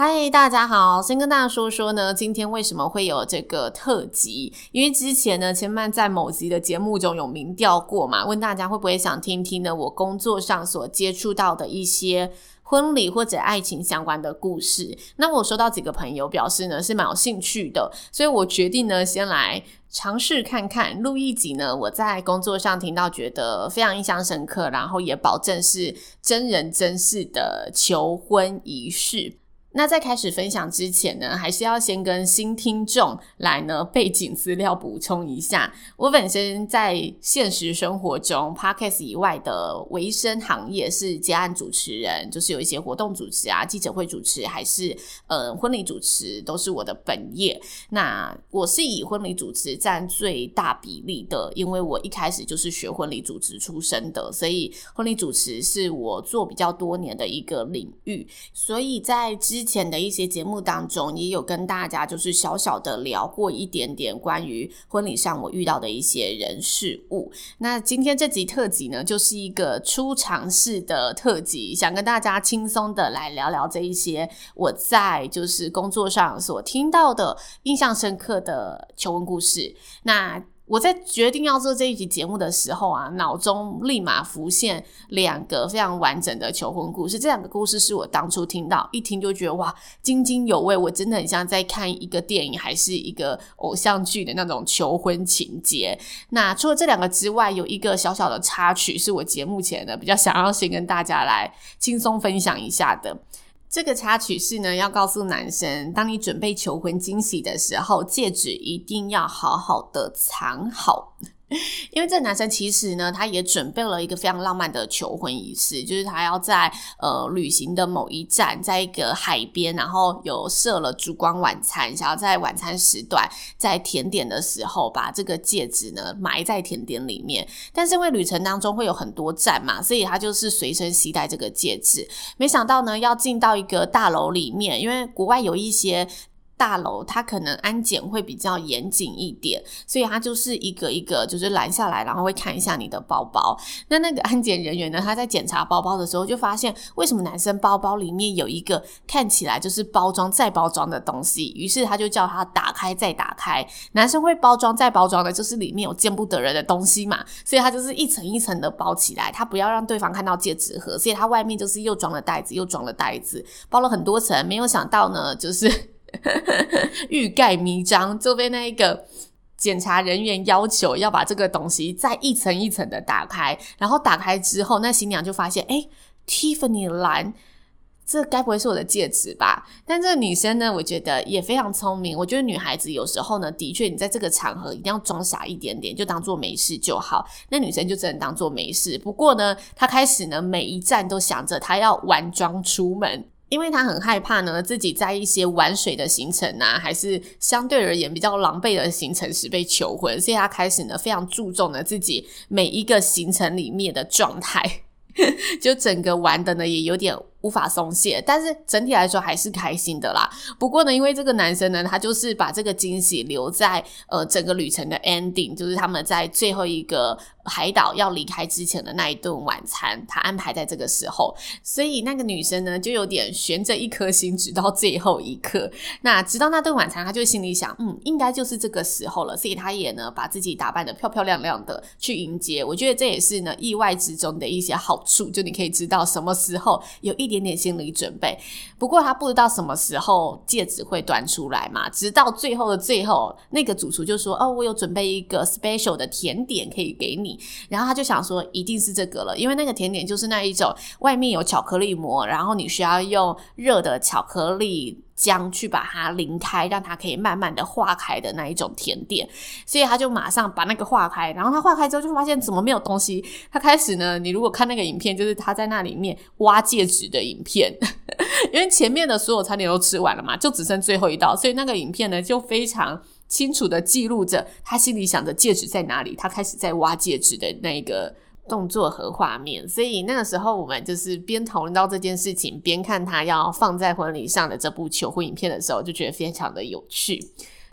嗨，大家好，先跟大家说说呢，今天为什么会有这个特辑？因为之前呢，千曼在某集的节目中有民调过嘛，问大家会不会想听听呢，我工作上所接触到的一些婚礼或者爱情相关的故事。那我收到几个朋友表示呢，是蛮有兴趣的，所以我决定呢，先来尝试看看录一集呢，我在工作上听到觉得非常印象深刻，然后也保证是真人真事的求婚仪式。那在开始分享之前呢，还是要先跟新听众来呢背景资料补充一下。我本身在现实生活中，Podcast 以外的维生行业是接案主持人，就是有一些活动主持啊、记者会主持，还是呃婚礼主持，都是我的本业。那我是以婚礼主持占最大比例的，因为我一开始就是学婚礼主持出身的，所以婚礼主持是我做比较多年的一个领域。所以在之之前的一些节目当中，也有跟大家就是小小的聊过一点点关于婚礼上我遇到的一些人事物。那今天这集特辑呢，就是一个初尝试的特辑，想跟大家轻松的来聊聊这一些我在就是工作上所听到的印象深刻的求婚故事。那我在决定要做这一集节目的时候啊，脑中立马浮现两个非常完整的求婚故事。这两个故事是我当初听到，一听就觉得哇，津津有味。我真的很像在看一个电影，还是一个偶像剧的那种求婚情节。那除了这两个之外，有一个小小的插曲，是我节目前的比较想要先跟大家来轻松分享一下的。这个插曲是呢，要告诉男生，当你准备求婚惊喜的时候，戒指一定要好好的藏好。因为这男生其实呢，他也准备了一个非常浪漫的求婚仪式，就是他要在呃旅行的某一站，在一个海边，然后有设了烛光晚餐，想要在晚餐时段，在甜点的时候把这个戒指呢埋在甜点里面。但是因为旅程当中会有很多站嘛，所以他就是随身携带这个戒指。没想到呢，要进到一个大楼里面，因为国外有一些。大楼它可能安检会比较严谨一点，所以它就是一个一个就是拦下来，然后会看一下你的包包。那那个安检人员呢，他在检查包包的时候就发现，为什么男生包包里面有一个看起来就是包装再包装的东西？于是他就叫他打开再打开。男生会包装再包装的，就是里面有见不得人的东西嘛，所以他就是一层一层的包起来，他不要让对方看到戒指盒，所以他外面就是又装了袋子，又装了袋子，包了很多层。没有想到呢，就是。欲盖弥彰，就被那一个检查人员要求要把这个东西再一层一层的打开，然后打开之后，那新娘就发现，哎，Tiffany 蓝，这该不会是我的戒指吧？但这个女生呢，我觉得也非常聪明。我觉得女孩子有时候呢，的确，你在这个场合一定要装傻一点点，就当做没事就好。那女生就只能当做没事。不过呢，她开始呢，每一站都想着她要完妆出门。因为他很害怕呢，自己在一些玩水的行程啊，还是相对而言比较狼狈的行程时被求婚，所以他开始呢，非常注重呢自己每一个行程里面的状态，就整个玩的呢也有点无法松懈，但是整体来说还是开心的啦。不过呢，因为这个男生呢，他就是把这个惊喜留在呃整个旅程的 ending，就是他们在最后一个。海岛要离开之前的那一顿晚餐，他安排在这个时候，所以那个女生呢就有点悬着一颗心，直到最后一刻。那直到那顿晚餐，她就心里想，嗯，应该就是这个时候了，所以她也呢把自己打扮得漂漂亮亮的去迎接。我觉得这也是呢意外之中的一些好处，就你可以知道什么时候有一一点点心理准备。不过他不知道什么时候戒指会端出来嘛，直到最后的最后，那个主厨就说：“哦，我有准备一个 special 的甜点可以给你。”然后他就想说，一定是这个了，因为那个甜点就是那一种外面有巧克力膜，然后你需要用热的巧克力姜去把它淋开，让它可以慢慢的化开的那一种甜点，所以他就马上把那个化开，然后他化开之后就发现怎么没有东西，他开始呢，你如果看那个影片，就是他在那里面挖戒指的影片，因为前面的所有餐点都吃完了嘛，就只剩最后一道，所以那个影片呢就非常清楚的记录着他心里想着戒指在哪里，他开始在挖戒指的那个。动作和画面，所以那个时候我们就是边讨论到这件事情，边看他要放在婚礼上的这部求婚影片的时候，就觉得非常的有趣。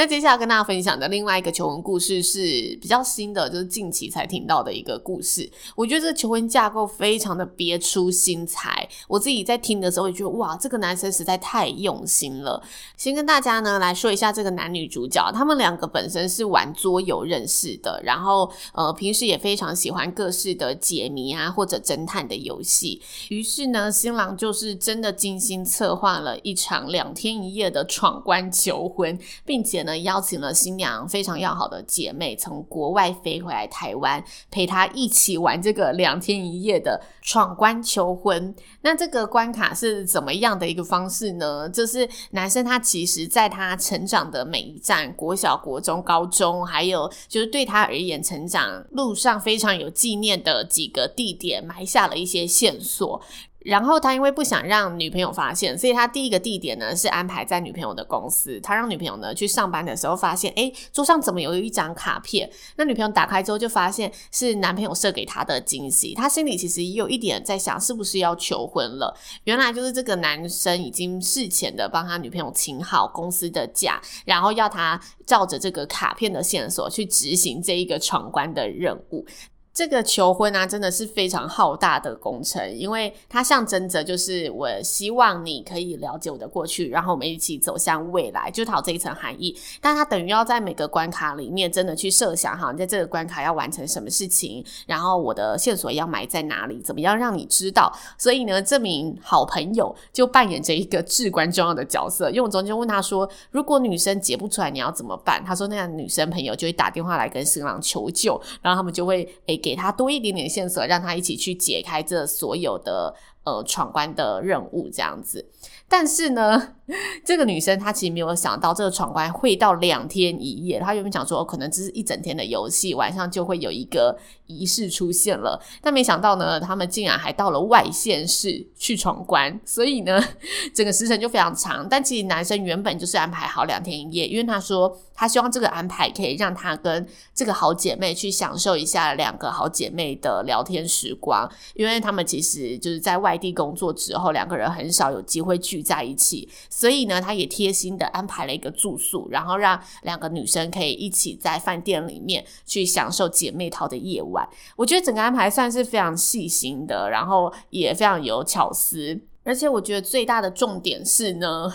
那接下来跟大家分享的另外一个求婚故事是比较新的，就是近期才听到的一个故事。我觉得这个求婚架构非常的别出心裁，我自己在听的时候也觉得哇，这个男生实在太用心了。先跟大家呢来说一下这个男女主角，他们两个本身是玩桌游认识的，然后呃平时也非常喜欢各式的解谜啊或者侦探的游戏。于是呢，新郎就是真的精心策划了一场两天一夜的闯关求婚，并且呢。邀请了新娘非常要好的姐妹从国外飞回来台湾，陪她一起玩这个两天一夜的闯关求婚。那这个关卡是怎么样的一个方式呢？就是男生他其实在他成长的每一站，国小、国中、高中，还有就是对他而言成长路上非常有纪念的几个地点，埋下了一些线索。然后他因为不想让女朋友发现，所以他第一个地点呢是安排在女朋友的公司。他让女朋友呢去上班的时候发现，诶，桌上怎么有一张卡片？那女朋友打开之后就发现是男朋友设给她的惊喜。他心里其实也有一点在想，是不是要求婚了？原来就是这个男生已经事前的帮他女朋友请好公司的假，然后要他照着这个卡片的线索去执行这一个闯关的任务。这个求婚啊，真的是非常浩大的工程，因为它象征着就是我希望你可以了解我的过去，然后我们一起走向未来，就讨这一层含义。但它等于要在每个关卡里面真的去设想哈，你在这个关卡要完成什么事情，然后我的线索要埋在哪里，怎么样让你知道。所以呢，这名好朋友就扮演着一个至关重要的角色。因为我中间问他说，如果女生解不出来，你要怎么办？他说，那样女生朋友就会打电话来跟新郎求救，然后他们就会诶给。他多一点点线索，让他一起去解开这所有的呃闯关的任务，这样子。但是呢，这个女生她其实没有想到这个闯关会到两天一夜。她原本想说，可能只是一整天的游戏，晚上就会有一个仪式出现了。但没想到呢，他们竟然还到了外县市去闯关。所以呢，整个时程就非常长。但其实男生原本就是安排好两天一夜，因为他说他希望这个安排可以让他跟这个好姐妹去享受一下两个好姐妹的聊天时光。因为他们其实就是在外地工作之后，两个人很少有机会聚在一起，所以呢，他也贴心的安排了一个住宿，然后让两个女生可以一起在饭店里面去享受姐妹淘的夜晚。我觉得整个安排算是非常细心的，然后也非常有巧思。而且我觉得最大的重点是呢，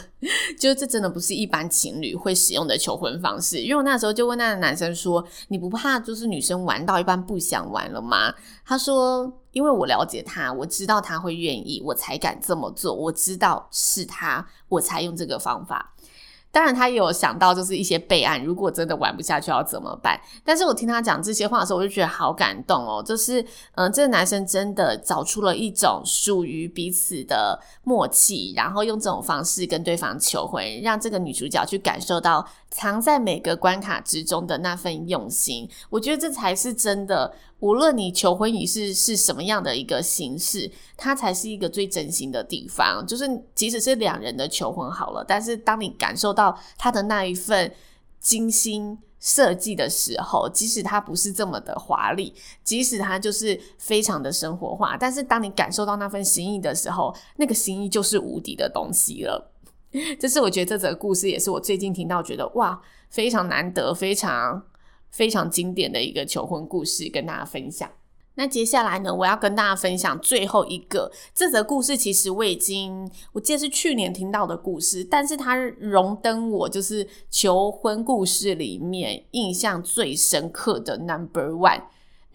就是这真的不是一般情侣会使用的求婚方式。因为我那时候就问那个男生说：“你不怕就是女生玩到一半不想玩了吗？”他说：“因为我了解他，我知道他会愿意，我才敢这么做。我知道是他，我才用这个方法。”当然，他也有想到就是一些备案，如果真的玩不下去要怎么办？但是我听他讲这些话的时候，我就觉得好感动哦。就是，嗯、这个男生真的找出了一种属于彼此的默契，然后用这种方式跟对方求婚，让这个女主角去感受到藏在每个关卡之中的那份用心。我觉得这才是真的。无论你求婚仪式是什么样的一个形式，它才是一个最真心的地方。就是即使是两人的求婚好了，但是当你感受到他的那一份精心设计的时候，即使它不是这么的华丽，即使它就是非常的生活化，但是当你感受到那份心意的时候，那个心意就是无敌的东西了。这是我觉得这则故事也是我最近听到觉得哇，非常难得，非常。非常经典的一个求婚故事，跟大家分享。那接下来呢，我要跟大家分享最后一个。这则故事其实我已经，我记得是去年听到的故事，但是它荣登我就是求婚故事里面印象最深刻的 number one。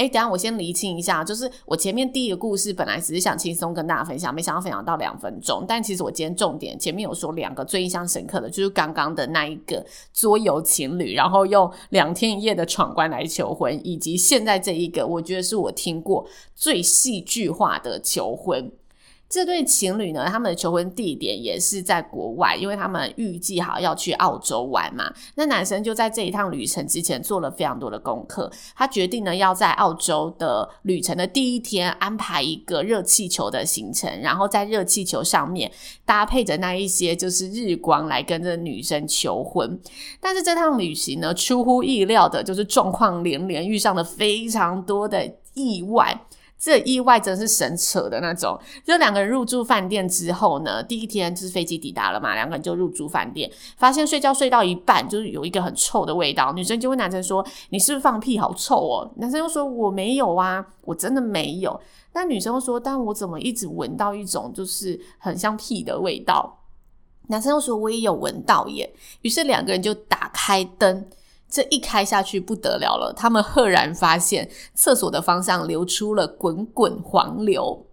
哎，等下我先厘清一下，就是我前面第一个故事本来只是想轻松跟大家分享，没想到分享到两分钟。但其实我今天重点前面有说两个最印象深刻的，就是刚刚的那一个桌游情侣，然后用两天一夜的闯关来求婚，以及现在这一个，我觉得是我听过最戏剧化的求婚。这对情侣呢，他们的求婚地点也是在国外，因为他们预计好要去澳洲玩嘛。那男生就在这一趟旅程之前做了非常多的功课，他决定呢要在澳洲的旅程的第一天安排一个热气球的行程，然后在热气球上面搭配着那一些就是日光来跟着女生求婚。但是这趟旅行呢，出乎意料的就是状况连连，遇上了非常多的意外。这意外真是神扯的那种。就两个人入住饭店之后呢，第一天就是飞机抵达了嘛，两个人就入住饭店，发现睡觉睡到一半，就是有一个很臭的味道。女生就问男生说：“你是不是放屁？好臭哦！”男生又说：“我没有啊，我真的没有。”但女生又说：“但我怎么一直闻到一种就是很像屁的味道？”男生又说：“我也有闻到耶。”于是两个人就打开灯。这一开下去不得了了，他们赫然发现厕所的方向流出了滚滚黄流。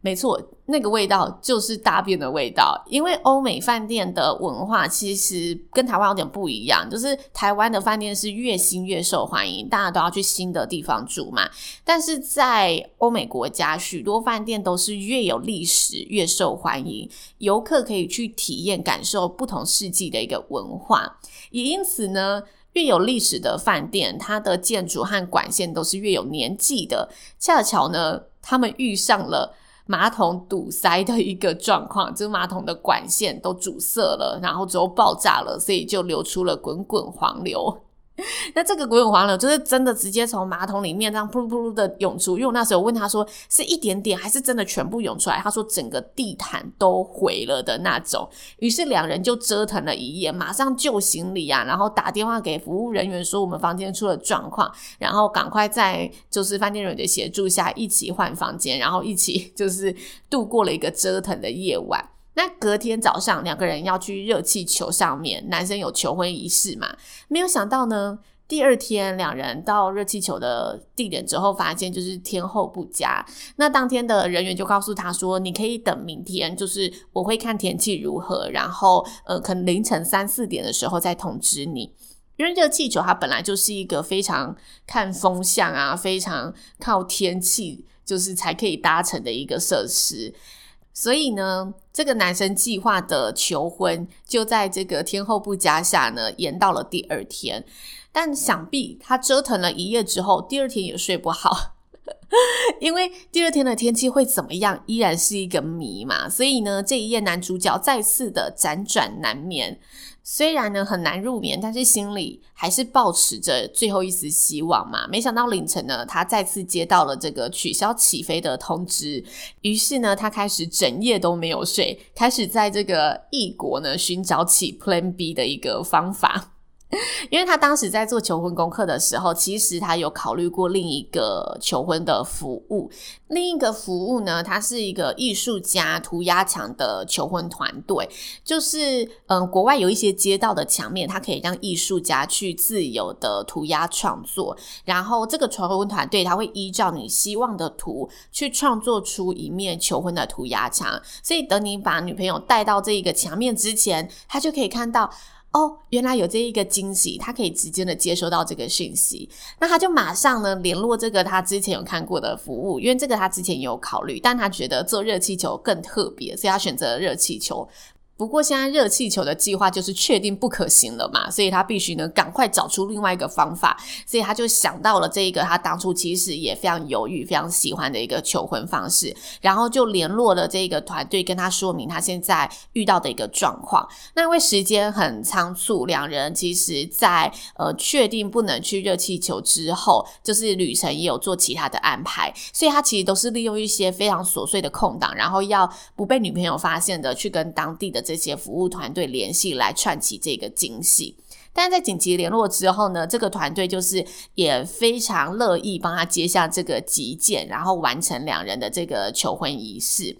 没错，那个味道就是大便的味道。因为欧美饭店的文化其实跟台湾有点不一样，就是台湾的饭店是越新越受欢迎，大家都要去新的地方住嘛。但是在欧美国家，许多饭店都是越有历史越受欢迎，游客可以去体验感受不同世纪的一个文化。也因此呢，越有历史的饭店，它的建筑和管线都是越有年纪的。恰巧呢，他们遇上了。马桶堵塞的一个状况，就是马桶的管线都阻塞了，然后之后爆炸了，所以就流出了滚滚黄流。那这个滚滚黄流就是真的直接从马桶里面这样噗噜噗噜的涌出，因为我那时候问他说是一点点还是真的全部涌出来，他说整个地毯都毁了的那种。于是两人就折腾了一夜，马上救行李啊，然后打电话给服务人员说我们房间出了状况，然后赶快在就是饭店人员的协助下一起换房间，然后一起 就是度过了一个折腾的夜晚。那隔天早上，两个人要去热气球上面，男生有求婚仪式嘛？没有想到呢，第二天两人到热气球的地点之后，发现就是天候不佳。那当天的人员就告诉他说：“你可以等明天，就是我会看天气如何，然后呃，可能凌晨三四点的时候再通知你。因为热气球它本来就是一个非常看风向啊，非常靠天气就是才可以搭乘的一个设施。”所以呢，这个男生计划的求婚就在这个天候不佳下呢，延到了第二天。但想必他折腾了一夜之后，第二天也睡不好，因为第二天的天气会怎么样，依然是一个谜嘛。所以呢，这一夜男主角再次的辗转难眠。虽然呢很难入眠，但是心里还是抱持着最后一丝希望嘛。没想到凌晨呢，他再次接到了这个取消起飞的通知，于是呢，他开始整夜都没有睡，开始在这个异国呢寻找起 Plan B 的一个方法。因为他当时在做求婚功课的时候，其实他有考虑过另一个求婚的服务。另一个服务呢，它是一个艺术家涂鸦墙的求婚团队，就是嗯，国外有一些街道的墙面，它可以让艺术家去自由的涂鸦创作。然后这个求婚团队，他会依照你希望的图去创作出一面求婚的涂鸦墙。所以等你把女朋友带到这一个墙面之前，他就可以看到。哦，原来有这一个惊喜，他可以直接的接收到这个讯息，那他就马上呢联络这个他之前有看过的服务，因为这个他之前有考虑，但他觉得做热气球更特别，所以他选择热气球。不过现在热气球的计划就是确定不可行了嘛，所以他必须呢赶快找出另外一个方法，所以他就想到了这一个他当初其实也非常犹豫、非常喜欢的一个求婚方式，然后就联络了这个团队，跟他说明他现在遇到的一个状况。那因为时间很仓促，两人其实在呃确定不能去热气球之后，就是旅程也有做其他的安排，所以他其实都是利用一些非常琐碎的空档，然后要不被女朋友发现的去跟当地的。这些服务团队联系来串起这个惊喜，但是在紧急联络之后呢，这个团队就是也非常乐意帮他接下这个急件，然后完成两人的这个求婚仪式。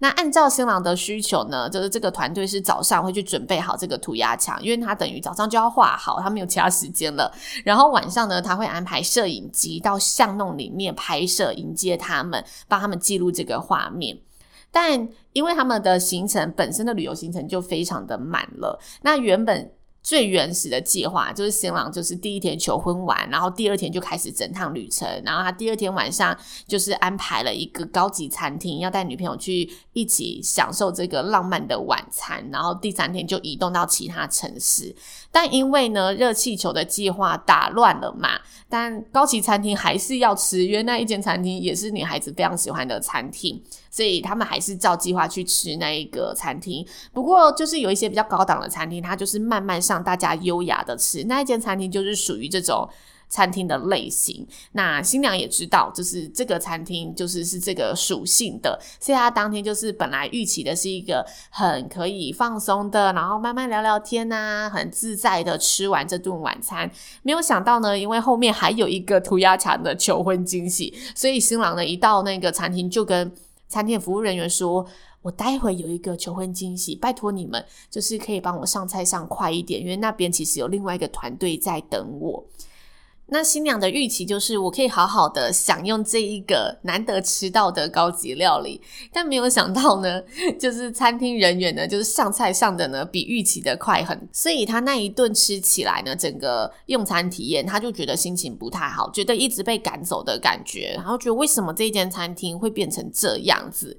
那按照新郎的需求呢，就是这个团队是早上会去准备好这个涂鸦墙，因为他等于早上就要画好，他没有其他时间了。然后晚上呢，他会安排摄影机到巷弄里面拍摄，迎接他们，帮他们记录这个画面。但因为他们的行程本身的旅游行程就非常的满了，那原本最原始的计划就是新郎就是第一天求婚完，然后第二天就开始整趟旅程。然后他第二天晚上就是安排了一个高级餐厅，要带女朋友去一起享受这个浪漫的晚餐。然后第三天就移动到其他城市。但因为呢，热气球的计划打乱了嘛，但高级餐厅还是要吃，因为那一间餐厅也是女孩子非常喜欢的餐厅，所以他们还是照计划去吃那一个餐厅。不过就是有一些比较高档的餐厅，它就是慢慢上。大家优雅的吃，那一间餐厅就是属于这种餐厅的类型。那新娘也知道，就是这个餐厅就是是这个属性的，所以她当天就是本来预期的是一个很可以放松的，然后慢慢聊聊天啊，很自在的吃完这顿晚餐。没有想到呢，因为后面还有一个涂鸦墙的求婚惊喜，所以新郎呢一到那个餐厅就跟餐厅服务人员说。我待会有一个求婚惊喜，拜托你们，就是可以帮我上菜上快一点，因为那边其实有另外一个团队在等我。那新娘的预期就是我可以好好的享用这一个难得吃到的高级料理，但没有想到呢，就是餐厅人员呢，就是上菜上的呢比预期的快很，所以他那一顿吃起来呢，整个用餐体验他就觉得心情不太好，觉得一直被赶走的感觉，然后觉得为什么这间餐厅会变成这样子？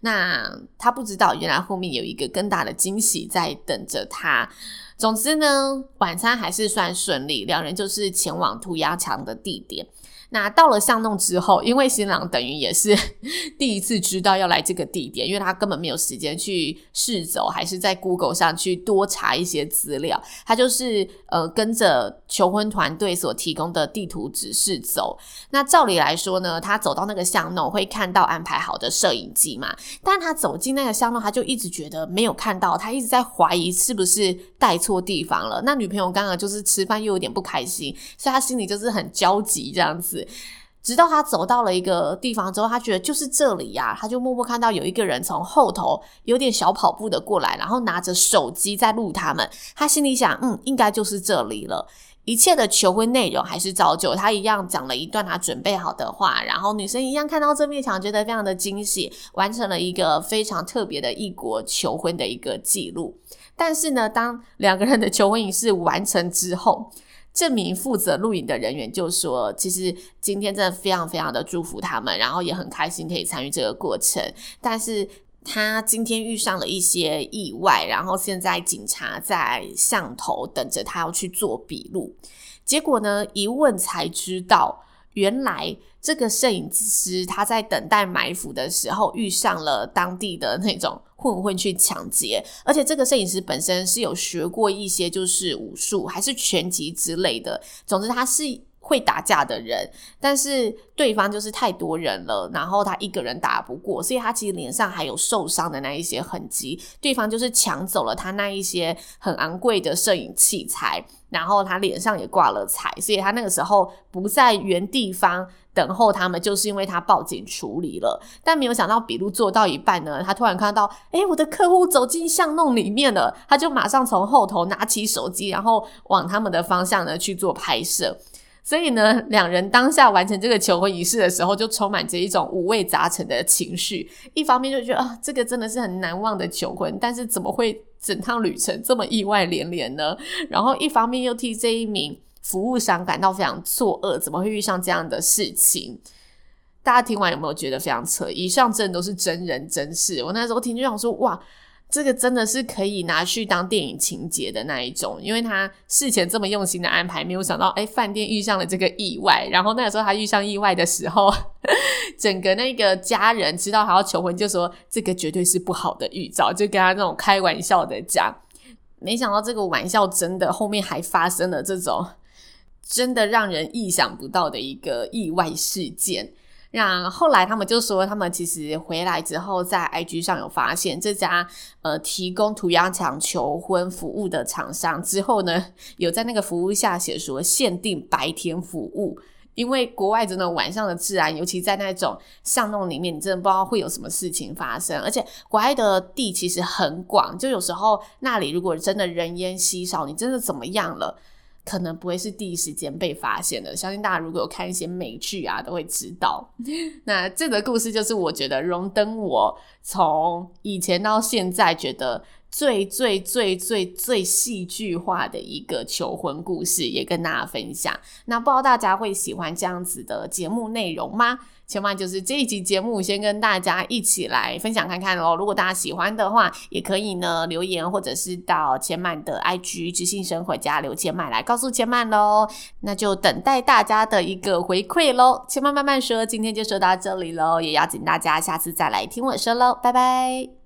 那他不知道，原来后面有一个更大的惊喜在等着他。总之呢，晚餐还是算顺利，两人就是前往涂鸦墙的地点。那到了巷弄之后，因为新郎等于也是 第一次知道要来这个地点，因为他根本没有时间去试走，还是在 Google 上去多查一些资料。他就是呃跟着求婚团队所提供的地图指示走。那照理来说呢，他走到那个巷弄会看到安排好的摄影机嘛，但他走进那个巷弄，他就一直觉得没有看到，他一直在怀疑是不是带错地方了。那女朋友刚刚就是吃饭又有点不开心，所以他心里就是很焦急这样子。直到他走到了一个地方之后，他觉得就是这里呀，他就默默看到有一个人从后头有点小跑步的过来，然后拿着手机在录他们。他心里想，嗯，应该就是这里了。一切的求婚内容还是照旧，他一样讲了一段他准备好的话，然后女生一样看到这面墙，觉得非常的惊喜，完成了一个非常特别的异国求婚的一个记录。但是呢，当两个人的求婚仪式完成之后，这名负责录影的人员就说：“其实今天真的非常非常的祝福他们，然后也很开心可以参与这个过程。但是他今天遇上了一些意外，然后现在警察在巷头等着他要去做笔录。结果呢，一问才知道，原来这个摄影师他在等待埋伏的时候遇上了当地的那种。”混混去抢劫，而且这个摄影师本身是有学过一些，就是武术还是拳击之类的。总之，他是会打架的人，但是对方就是太多人了，然后他一个人打不过，所以他其实脸上还有受伤的那一些痕迹。对方就是抢走了他那一些很昂贵的摄影器材，然后他脸上也挂了彩，所以他那个时候不在原地方。等候他们，就是因为他报警处理了，但没有想到笔录做到一半呢，他突然看到，诶，我的客户走进巷弄里面了，他就马上从后头拿起手机，然后往他们的方向呢去做拍摄。所以呢，两人当下完成这个求婚仪式的时候，就充满着一种五味杂陈的情绪。一方面就觉得啊，这个真的是很难忘的求婚，但是怎么会整趟旅程这么意外连连呢？然后一方面又替这一名。服务商感到非常错愕，怎么会遇上这样的事情？大家听完有没有觉得非常扯？以上真的都是真人真事。我那时候听就想说，哇，这个真的是可以拿去当电影情节的那一种，因为他事前这么用心的安排，没有想到，哎，饭店遇上了这个意外。然后那个时候他遇上意外的时候，整个那个家人知道他要求婚，就说这个绝对是不好的预兆，就跟他那种开玩笑的讲。没想到这个玩笑真的后面还发生了这种。真的让人意想不到的一个意外事件。那后来他们就说，他们其实回来之后，在 IG 上有发现这家呃提供涂鸦墙求婚服务的厂商之后呢，有在那个服务下写说限定白天服务，因为国外真的晚上的治安，尤其在那种巷弄里面，你真的不知道会有什么事情发生。而且国外的地其实很广，就有时候那里如果真的人烟稀少，你真的怎么样了？可能不会是第一时间被发现的，相信大家如果有看一些美剧啊，都会知道。那这个故事就是我觉得荣登我从以前到现在觉得最最最最最戏剧化的一个求婚故事，也跟大家分享。那不知道大家会喜欢这样子的节目内容吗？千万就是这一集节目，先跟大家一起来分享看看喽。如果大家喜欢的话，也可以呢留言，或者是到千曼的 IG 知性生活家留千曼来告诉千曼喽。那就等待大家的一个回馈喽。千曼慢慢说，今天就说到这里喽，也邀请大家下次再来听我说喽，拜拜。